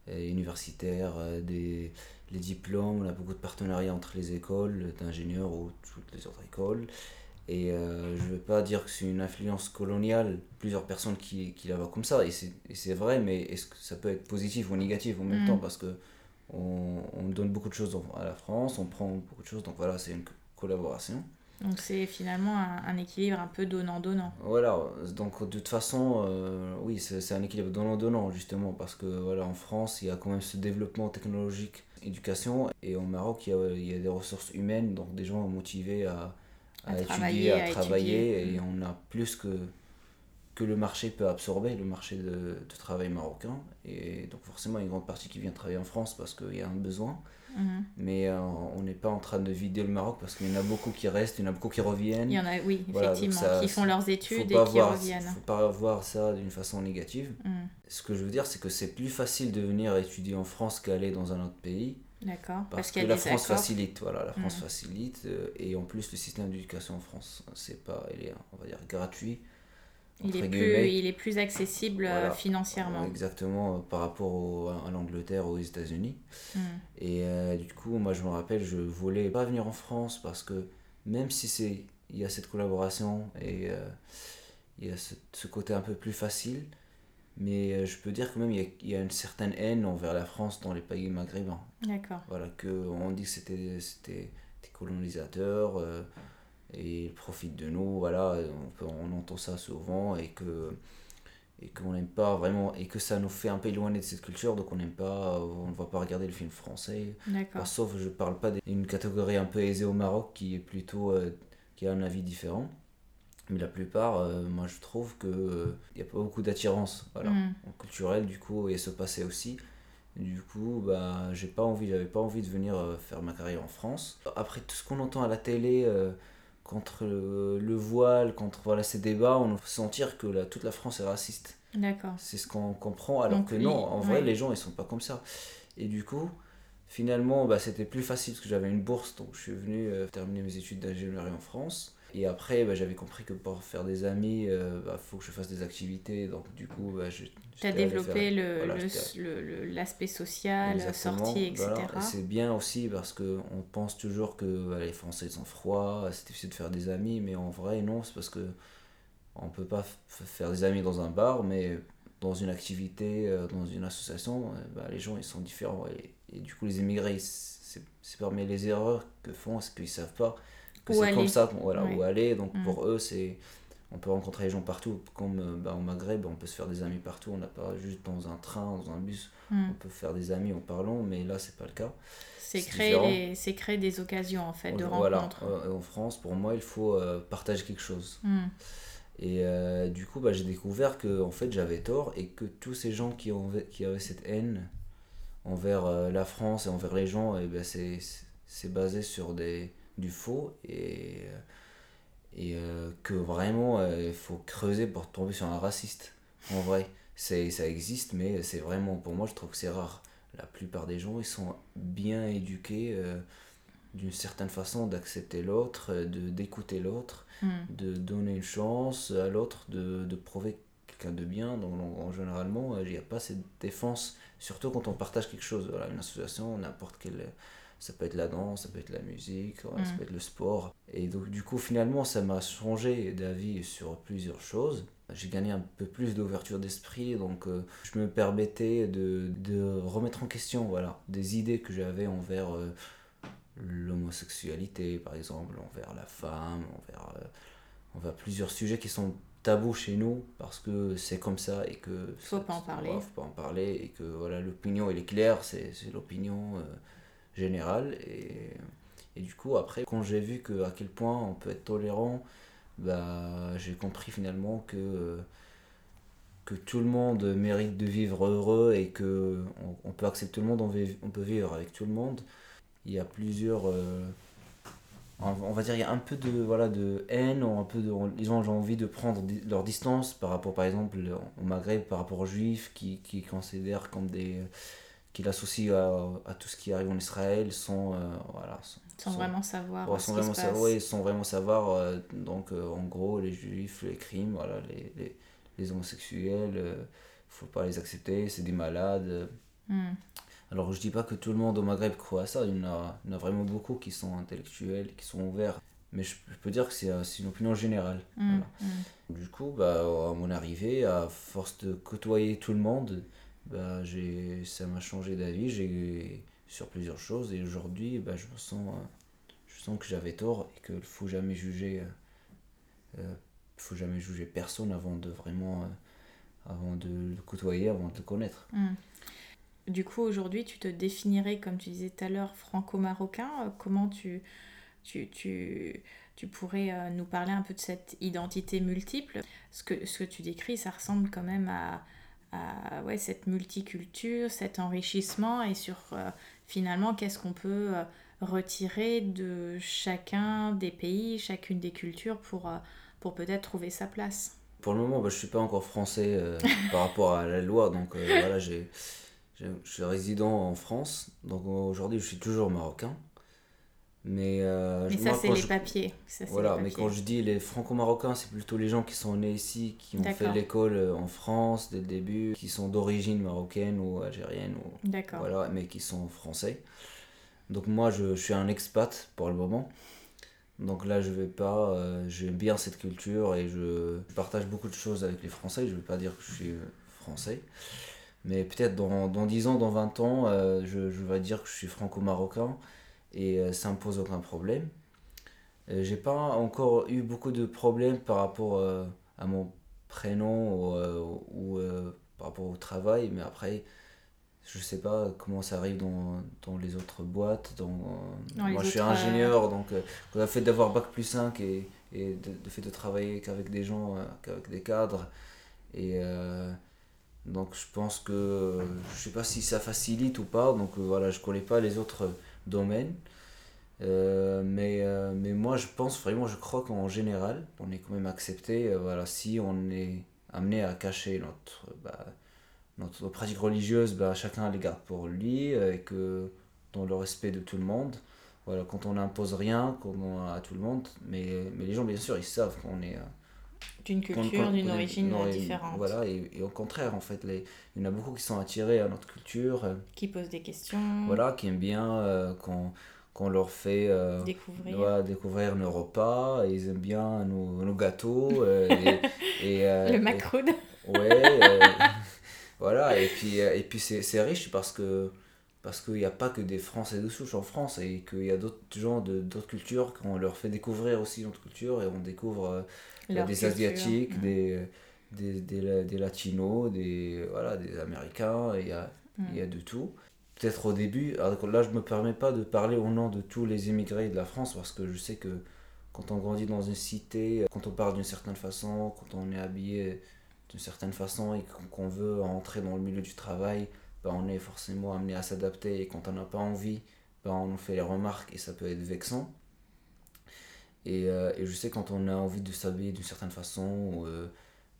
euh, et universitaires, des, les diplômes, on a beaucoup de partenariats entre les écoles d'ingénieurs ou toutes les autres écoles. Et je ne veux pas dire que c'est une influence coloniale, plusieurs personnes qui, qui la voient comme ça, et c'est vrai, mais est-ce que ça peut être positif ou négatif en même mm. temps? Parce que on, on, donne beaucoup de choses à la France, on prend beaucoup de choses, donc voilà, c'est une collaboration. Donc c'est finalement un, équilibre un peu donnant-donnant. Voilà, donc de toute façon, euh, oui, c'est un équilibre donnant-donnant justement, parce que voilà, en France, il y a quand même ce développement technologique, éducation, et au Maroc, il y a, il y a des ressources humaines, donc des gens motivés à, à, étudier, à, travailler, et on a plus que, que le marché peut absorber, le marché de, de travail marocain. Et donc forcément, une grande partie qui vient travailler en France parce qu'il y a un besoin. Mhm. Mais euh, on n'est pas en train de vider le Maroc parce qu'il y en a beaucoup qui restent, il y en a beaucoup qui reviennent. Il y en a, oui, Voilà, effectivement, ça- qui font leurs études et qui reviennent. faut pas voir ça d'une façon négative. Mhm. Ce que je veux dire, c'est que c'est plus facile de venir étudier en France qu'aller dans un autre pays. D'accord. Parce, Parce, que la France accords. facilite, voilà, la France Mm. facilite. euh, et en plus, le système d'éducation en France, c'est pas, il est, on va dire, gratuit. Il est, plus, il est plus accessible euh, Voilà. financièrement. Exactement, euh, par rapport au- à l'Angleterre aux États-Unis. Mhm. Et euh, du coup, moi je me rappelle, je voulais pas venir en France parce que même si c'est il y a cette collaboration et euh, il y a ce, ce côté un peu plus facile, mais euh, je peux dire quand même il y a, il y a une certaine haine envers la France dans les pays maghrébins. D'accord. Voilà, que on dit que c'était c'était des colonisateurs euh, et ils profitent de nous, voilà, on, peut, on entend ça souvent et que et qu'on n'aime pas vraiment et que ça nous fait un peu éloigner de cette culture donc on n'aime pas on ne va pas regarder le film français. Enfin, sauf je parle pas d'une catégorie un peu aisée au Maroc qui est plutôt euh, qui a un avis différent mais la plupart euh, moi je trouve que euh, il y a pas beaucoup d'attirance voilà Mhm. culturelle du coup et ce passé aussi du coup bah j'ai pas envie j'avais pas envie de venir euh, faire ma carrière en France après tout ce qu'on entend à la télé euh, contre le, le voile contre voilà ces débats on peut sentir que la, toute la France est raciste D'accord. c'est ce qu'on comprend, alors Donc, que non, en vrai, les gens, ils sont pas comme ça. Et du coup, finalement, bah, c'était plus facile parce que j'avais une bourse, donc je suis venu euh, terminer mes études d'ingénierie en France. Et après, bah, j'avais compris que pour faire des amis, il faut que je fasse des activités. Donc, du coup, bah, je. Tu as développé voilà, l'aspect social, Exactement, sortie, etc. voilà. Et C'est bien aussi parce qu'on pense toujours que bah, les Français sont froids, c'est difficile de faire des amis, mais en vrai, non, c'est parce que on peut pas faire des amis dans un bar, mais dans une activité, euh, dans une association, euh, bah, les gens ils sont différents. Et, et du coup, les immigrés, c'est c'est parmi les erreurs que font, c'est qu'ils savent pas que c'est comme ça qu'on- voilà, Ouais. où aller. Donc Mm. pour eux, c'est. On peut rencontrer les gens partout, comme euh, bah, au Maghreb, on peut se faire des amis partout, on n'a pas juste dans un train, dans un bus, Hmm. on peut faire des amis en parlant, mais là, c'est pas le cas. C'est créer, créer des occasions en fait de voilà, rencontres. euh, en France, pour moi, il faut euh, partager quelque chose. Hmm. Et euh, du coup, bah, j'ai découvert que en fait, j'avais tort et que tous ces gens qui, ont, qui avaient cette haine envers la France et envers les gens, et ben, c'est, c'est- c'est basé sur des, du faux et, euh, et euh, que vraiment, euh, il faut creuser pour tomber sur un raciste. En vrai, c'est, ça existe, mais c'est vraiment, pour moi, je trouve que c'est rare. La plupart des gens, ils sont bien éduqués d'une certaine façon d'accepter l'autre, de, d'écouter l'autre Hmm. de donner une chance à l'autre, de, de prouver quelqu'un de bien. Donc, en, en généralement, il n'y a pas cette défense, surtout quand on partage quelque chose. Voilà, une association, n'importe quelle. Ça peut être la danse, ça peut être la musique, ça Mm. peut être le sport. Et donc, du coup, finalement, ça m'a changé d'avis sur plusieurs choses. J'ai gagné un peu plus d'ouverture d'esprit, donc euh, je me permettais de, de remettre en question voilà, des idées que j'avais envers euh, l'homosexualité, par exemple, envers la femme, envers, euh, envers plusieurs sujets qui sont tabous chez nous parce que c'est comme ça et que Faut pas en parler. faut pas en parler et que voilà l'opinion elle est claire c'est c'est l'opinion euh, générale. Et, et du coup après quand j'ai vu que à quel point on peut être tolérant bah j'ai compris finalement que euh, que tout le monde mérite de vivre heureux et que on, peut accepter tout le monde on, peut vivre avec tout le monde. Il y a plusieurs euh, on va dire il y a un peu de voilà de haine ou un peu de ils ont envie de prendre leur distance par rapport par exemple au Maghreb par rapport aux juifs qui, qui considèrent comme des qui l'associent à, à tout ce qui arrive en Israël sans euh, voilà sans, Sans sans- vraiment savoir Ouais, ce sans vraiment savoir, ouais, sans vraiment savoir euh, donc euh, en gros les juifs les crimes voilà les, les, les homosexuels euh, faut pas les accepter c'est des malades Hmm. alors je dis pas que tout le monde au Maghreb croit à ça, il y en a, il y en a vraiment beaucoup qui sont intellectuels, qui sont ouverts. Mais je, je peux dire que c'est une opinion générale. Hmm. Voilà. Hmm. Du coup, bah, à mon arrivée, à force de côtoyer tout le monde, bah, ça m'a changé d'avis sur plusieurs choses. Et aujourd'hui, bah, je sens, euh, je sens que j'avais tort et qu'il ne faut jamais juger, euh, euh, faut jamais juger personne avant de vraiment, avant de le côtoyer, avant de le connaître. Hmm. Du coup, aujourd'hui, tu te définirais, comme tu disais tout à l'heure, franco-marocain. Comment tu, tu, tu, tu pourrais nous parler un peu de cette identité multiple? Ce que, ce que tu décris, ça ressemble quand même à, à ouais, cette multiculture, cet enrichissement et sur euh, finalement qu'est-ce qu'on peut euh, retirer de chacun des pays, chacune des cultures pour, pour peut-être trouver sa place. Pour le moment, bah, je ne suis pas encore français par rapport à la loi, donc voilà, j'ai, je suis résident en France, donc aujourd'hui je suis toujours marocain. Mais, euh, ça, c'est les papiers. voilà, mais quand je dis les franco-marocains, c'est plutôt les gens qui sont nés ici, qui ont fait l'école euh, en France dès le début, qui sont d'origine marocaine ou algérienne, ou, voilà, mais qui sont français. Donc moi, je, je, suis un expat pour le moment. Donc là, je vais pas. Euh, j'aime bien cette culture et je, partage beaucoup de choses avec les Français. Je ne vais pas dire que je suis français. Mais peut-être dans, dans 10 ans, dans 20 ans, je, je vais dire que je suis franco-marocain et euh, ça ne me pose aucun problème. Euh, j'ai pas encore eu beaucoup de problèmes par rapport euh, à mon prénom ou, ou par rapport au travail, mais après, je sais pas comment ça arrive dans, dans les autres boîtes. Dans, moi, je suis ingénieur, donc le fait d'avoir Bac plus 5 et, et de, fait de travailler qu'avec des gens, qu'avec des cadres, et donc je pense que je sais pas si ça facilite ou pas, donc voilà, je connais pas les autres domaine. Euh, mais, euh, mais moi, je pense vraiment, je crois qu'en général, on est quand même accepté. Euh, voilà, si on est amené à cacher notre, bah, notre pratique religieuse, bah, chacun les garde pour lui, et que dans le respect de tout le monde. Voilà, quand on n'impose rien à tout le monde, mais, mais les gens, bien sûr, ils savent qu'on est d'une culture, d'une origine différente. Voilà, et, et, au contraire, en fait, les, il y en a beaucoup qui sont attirés à notre culture. Euh, qui posent des questions. Voilà, qui aiment bien euh, qu'on leur fait euh, découvrir. découvrir nos repas, et ils aiment bien nos, nos gâteaux. et, et Le macroud. Ouais, voilà, et puis, et puis c'est riche parce que parce qu'il n'y a pas que des Français de souche en France et qu'il y a d'autres gens de d'autres cultures qu'on leur fait découvrir aussi notre culture et on découvre des Asiatiques, des, des, des, des, Latinos, des, voilà, des Américains, il y a, il y a de tout. Peut-être au début, alors là je ne me permets pas de parler au nom de tous les immigrés de la France parce que je sais que quand on grandit dans une cité, quand on parle d'une certaine façon, quand on est habillé d'une certaine façon et qu'on veut entrer dans le milieu du travail, ben on est forcément amené à s'adapter et quand on n'a pas envie, ben on fait les remarques et ça peut être vexant. Et, euh, et, je sais quand on a envie de s'habiller d'une certaine façon, euh,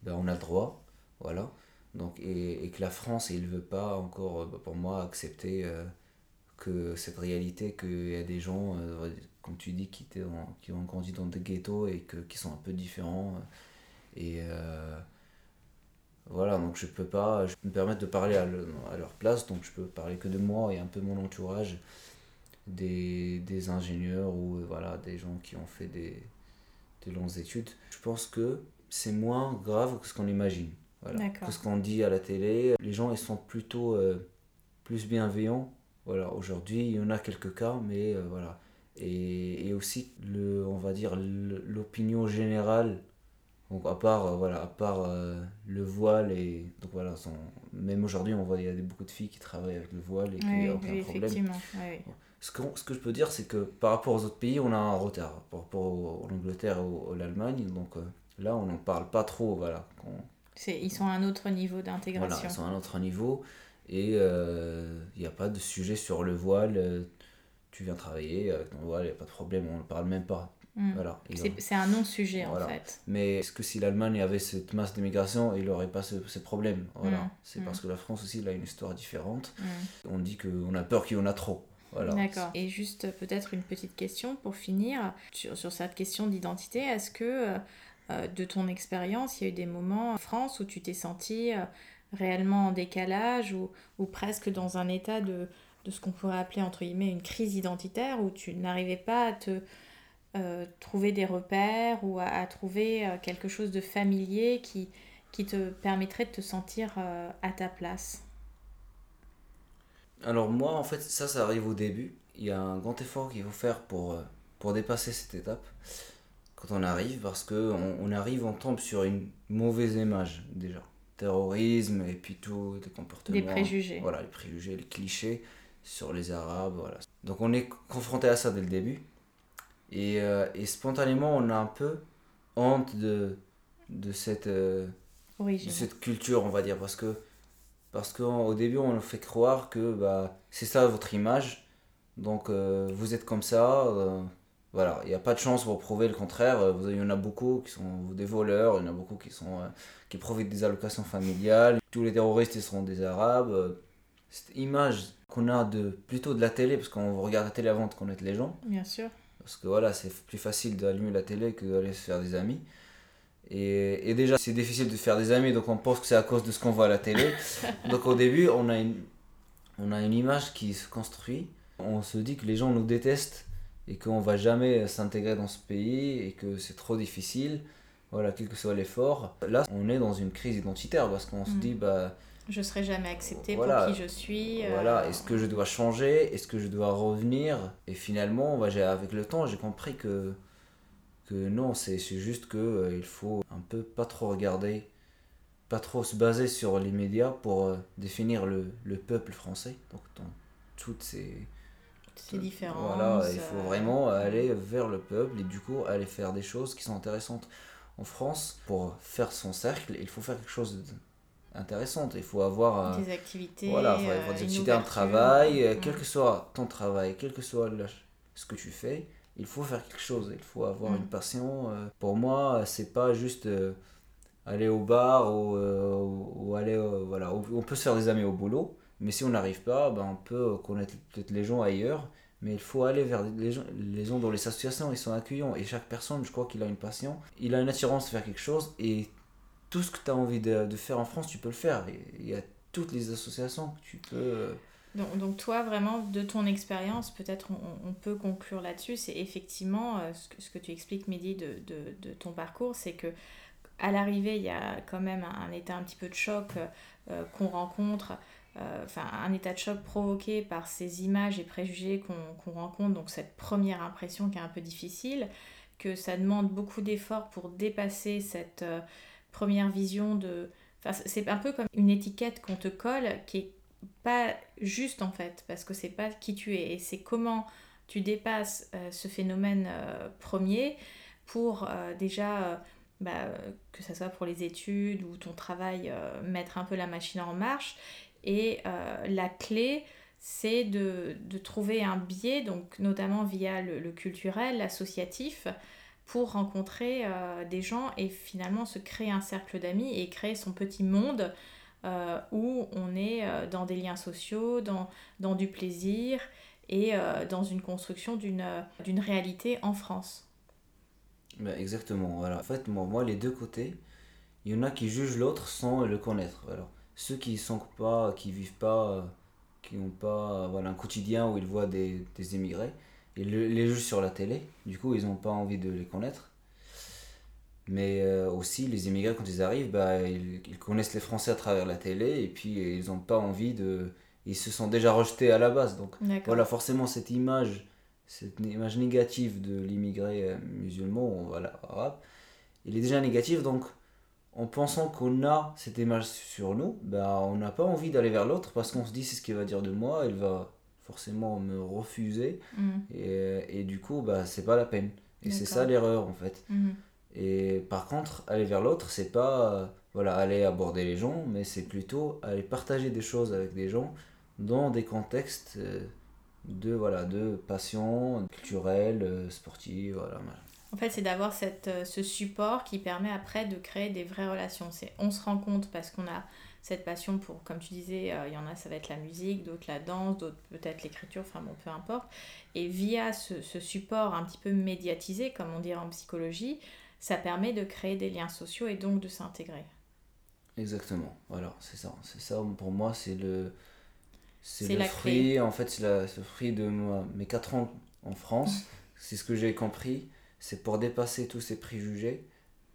ben on a le droit. Voilà. Donc, et, et que la France, il ne veut pas encore, euh, pour moi, accepter que cette réalité, qu'il y a des gens, comme tu dis, qui, qui ont grandi dans des ghettos et que, qui sont un peu différents. Et voilà, donc je peux pas, je peux me permettre de parler à, à, leur place, donc je peux parler que de moi et un peu mon entourage des, des ingénieurs ou euh, voilà, des gens qui ont fait des, des longues études. Je pense que c'est moins grave que ce qu'on imagine. Voilà. Que ce qu'on dit à la télé. Les gens, ils sont plutôt euh, plus bienveillants. Voilà, aujourd'hui, il y en a quelques cas, mais euh, voilà. Et, et, aussi, le, on va dire, l'opinion générale donc à part, voilà, à part le voile et donc voilà, même aujourd'hui on voit il y a beaucoup de filles qui travaillent avec le voile et qui oui, aucun oui, problème. Effectivement, oui ce que, ce que je peux dire, c'est que par rapport aux autres pays, on a un retard. Par rapport à l'Angleterre ou à l'Allemagne, donc euh, là, on n'en parle pas trop. Voilà. ils sont à un autre niveau d'intégration. Voilà, ils sont à un autre niveau. Et euh, il n'y a pas de sujet sur le voile. Euh, tu viens travailler avec ton voile, il n'y a pas de problème, on ne parle même pas. Voilà. C'est un non-sujet en fait. Mais est-ce que si l'Allemagne avait cette masse d'immigration, il n'aurait pas ce, ces problèmes voilà. Hmm. C'est hmm. parce que la France aussi, a une histoire différente. On dit qu'on a peur qu'il y en a trop. D'accord. Et juste peut-être une petite question pour finir sur, sur cette question d'identité. Est-ce que euh, de ton expérience, il y a eu des moments en France où tu t'es senti euh, réellement en décalage ou, ou, presque dans un état de, de ce qu'on pourrait appeler entre guillemets une crise identitaire où tu n'arrivais pas à te euh, trouver des repères ou à, à trouver quelque chose de familier qui, qui te permettrait de te sentir à ta place alors moi, en fait, ça, ça arrive au début. Il y a un grand effort qu'il faut faire pour, euh, pour dépasser cette étape quand on arrive, parce que on, arrive, on tombe sur une mauvaise image déjà. Terrorisme et puis tout, des comportements. Des préjugés. Voilà, les préjugés, les clichés sur les Arabes, voilà. Donc on est confronté à ça dès le début. Et, euh, et spontanément, on a un peu honte de, de, cette, euh, Oui, de cette culture, on va dire. Parce que parce qu'au début, on nous fait croire que bah, c'est ça votre image. Donc, euh, vous êtes comme ça. voilà, il n'y a pas de chance pour prouver le contraire. Il y en a beaucoup qui sont des voleurs, il y en a beaucoup qui, sont, qui profitent des allocations familiales. Tous les terroristes, ils seront des Arabes. Cette image qu'on a de, plutôt de la télé, parce qu'on regarde la télé avant de connaître les gens. bien sûr. Parce que voilà, c'est plus facile d'allumer la télé que d'aller se faire des amis. Et, et déjà, c'est difficile de faire des amis, donc on pense que c'est à cause de ce qu'on voit à la télé. donc au début, on a, une, on a une image qui se construit. On se dit que les gens nous détestent et qu'on va jamais s'intégrer dans ce pays et que c'est trop difficile. Voilà, quel que soit l'effort. Là, on est dans une crise identitaire parce qu'on se Mm. dit, bah Je serai jamais acceptée Voilà. pour qui je suis. euh, voilà, est-ce que je dois changer? Est-ce que je dois revenir? Et finalement, bah, avec le temps, j'ai compris que, que non, c'est c'est juste que euh, il faut un peu pas trop regarder, pas trop se baser sur les médias pour euh, définir le, le peuple français. Donc, dans toutes ces. C'est différent. Voilà, il faut vraiment aller vers le peuple et du coup aller faire des choses qui sont intéressantes. En France, pour faire son cercle, il faut faire quelque chose d'intéressant. Il faut avoir. euh, Des activités. voilà, il faut euh, avoir des une activités, un travail, euh, quel que soit ton travail, quel que soit le- ce que tu fais, il faut faire quelque chose, il faut avoir Mm. une passion. euh. Pour moi, c'est pas juste euh, aller au bar ou, euh, aller. euh, voilà, on peut se faire des amis au boulot, mais si on n'arrive pas, ben, on peut connaître peut-être les gens ailleurs. Mais il faut aller vers les gens, les gens dans les associations, ils sont accueillants. Et chaque personne, je crois qu'il a une passion, il a une attirance de faire quelque chose. Et tout ce que tu as envie de, faire en France, tu peux le faire. Il y a toutes les associations que tu peux. euh, Donc, donc toi, vraiment, de ton expérience, peut-être on, peut conclure là-dessus, c'est effectivement euh, ce, que, ce que tu expliques, Mehdi, de, de, ton parcours, c'est que à l'arrivée, il y a quand même un, état un petit peu de choc euh, qu'on rencontre, enfin un état de choc provoqué par ces images et préjugés qu'on qu'on rencontre, donc cette première impression qui est un peu difficile, que ça demande beaucoup d'efforts pour dépasser cette première vision de... C'est un peu comme une étiquette qu'on te colle qui est pas juste en fait, parce que c'est pas qui tu es, et c'est comment tu dépasses euh, ce phénomène euh, premier pour euh, déjà, bah, que ce soit pour les études ou ton travail, mettre un peu la machine en marche. Et la clé, c'est de, de trouver un biais, donc notamment via le, le culturel, l'associatif, pour rencontrer euh, des gens et finalement se créer un cercle d'amis et créer son petit monde euh, où on est euh, dans des liens sociaux, dans, dans du plaisir et dans une construction d'une réalité en France. Ben, exactement, voilà. En fait, moi, les deux côtés, il y en a qui jugent l'autre sans le connaître. Alors, ceux qui sont pas, qui vivent pas, qui n'ont pas voilà, un quotidien où ils voient des, des immigrés, le- les jugent sur la télé, du coup, ils n'ont pas envie de les connaître. Mais euh, aussi, les immigrés, quand ils arrivent, bah, ils, ils connaissent les Français à travers la télé, et puis ils n'ont pas envie de... Ils se sont déjà rejetés à la base, donc voilà, forcément, cette image, cette image négative de l'immigré euh, musulman, voilà, arabe, il est déjà négatif, donc en pensant qu'on a cette image sur nous, bah, on n'a pas envie d'aller vers l'autre parce qu'on se dit c'est ce qu'il va dire de moi, il va forcément me refuser, Mhm, et, et du coup, bah, c'est pas la peine. Et c'est ça l'erreur en fait. mhm. Et par contre, aller vers l'autre, c'est pas euh, voilà, aller aborder les gens, mais c'est plutôt aller partager des choses avec des gens dans des contextes euh, de, voilà, de passion culturelle, euh, sportive. Voilà. En fait, c'est d'avoir cette, ce support qui permet après de créer des vraies relations. C'est, on se rend compte parce qu'on a cette passion pour, comme tu disais, euh, il y en a, ça va être la musique, d'autres la danse, d'autres peut-être l'écriture, enfin bon, peu importe. Et via ce, ce support un petit peu médiatisé, comme on dirait en psychologie, ça permet de créer des liens sociaux et donc de s'intégrer. Exactement, voilà, c'est ça. C'est ça, pour moi, c'est le, c'est le fruit, en fait, c'est le fruit de moi- mes 4 ans en France. c'est ce que j'ai compris, c'est pour dépasser tous ces préjugés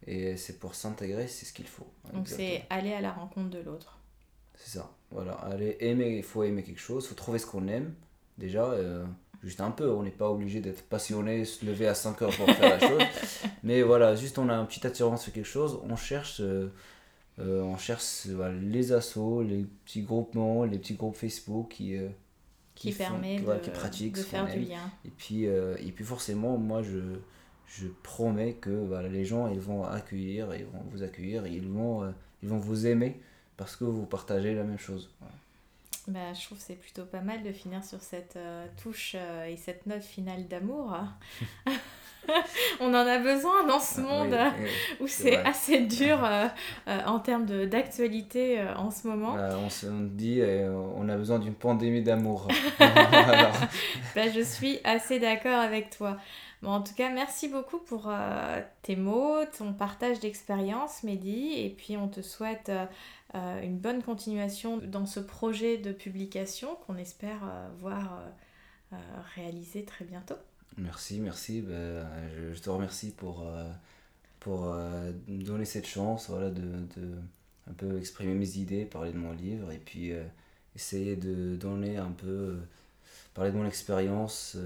et c'est pour s'intégrer, c'est ce qu'il faut. Donc c'est aller à la rencontre de l'autre. C'est ça, voilà. Allez, aimer, il faut aimer quelque chose, il faut trouver ce qu'on aime, déjà, euh, juste un peu. On n'est pas obligé d'être passionné, se lever à 5 heures pour faire la chose. Mais voilà, juste on a un petit attirance sur quelque chose, on cherche, euh, euh, on cherche les assos, les petits groupements, les petits groupes Facebook qui, euh, qui, permet de, de faire du lien. Et puis, et puis forcément, moi, je, je promets que les gens ils vont accueillir, ils vont vous accueillir, ils vont, ils vont vous aimer parce que vous partagez la même chose. Bah, je trouve que c'est plutôt pas mal de finir sur cette touche et cette note finale d'amour. on en a besoin dans ce ah monde où c'est assez dur euh, euh, en termes d'actualité euh, en ce moment. Bah, on se dit on a besoin d'une pandémie d'amour. bah, je suis assez d'accord avec toi. Bon, en tout cas, merci beaucoup pour tes mots, ton partage d'expérience, Mehdi. Et puis, on te souhaite une bonne continuation dans ce projet de publication qu'on espère voir réaliser très bientôt. Merci, merci. Ben, je, te remercie pour, euh, pour euh, donner cette chance voilà, de, de, un peu exprimer mes idées, parler de mon livre et puis euh, essayer de donner un peu, parler de mon expérience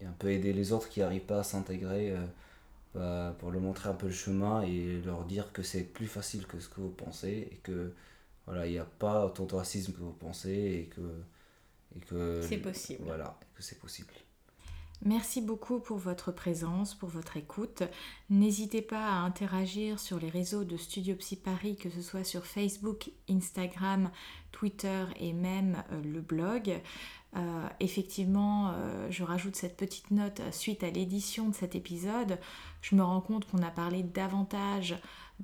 et un peu aider les autres qui n'arrivent pas à s'intégrer bah, pour leur montrer un peu le chemin et leur dire que c'est plus facile que ce que vous pensez et que voilà, il n'y a pas autant de racisme que vous pensez et que, et que c'est possible. Voilà, que c'est possible. Merci beaucoup pour votre présence, pour votre écoute. N'hésitez pas à interagir sur les réseaux de Studio Psy Paris, que ce soit sur Facebook, Instagram, Twitter et même euh, le blog. Euh, effectivement, euh, je rajoute cette petite note suite à l'édition de cet épisode. Je me rends compte qu'on a parlé davantage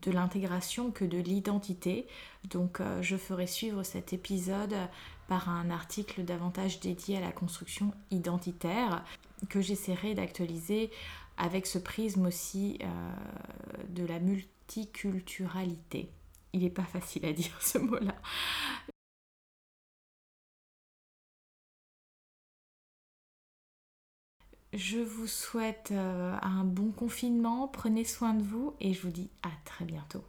de l'intégration que de l'identité. Donc je ferai suivre cet épisode par un article davantage dédié à la construction identitaire que j'essaierai d'actualiser avec ce prisme aussi euh, de la multiculturalité. Il n'est pas facile à dire ce mot-là. Je vous souhaite euh, un bon confinement, prenez soin de vous et je vous dis à très bientôt.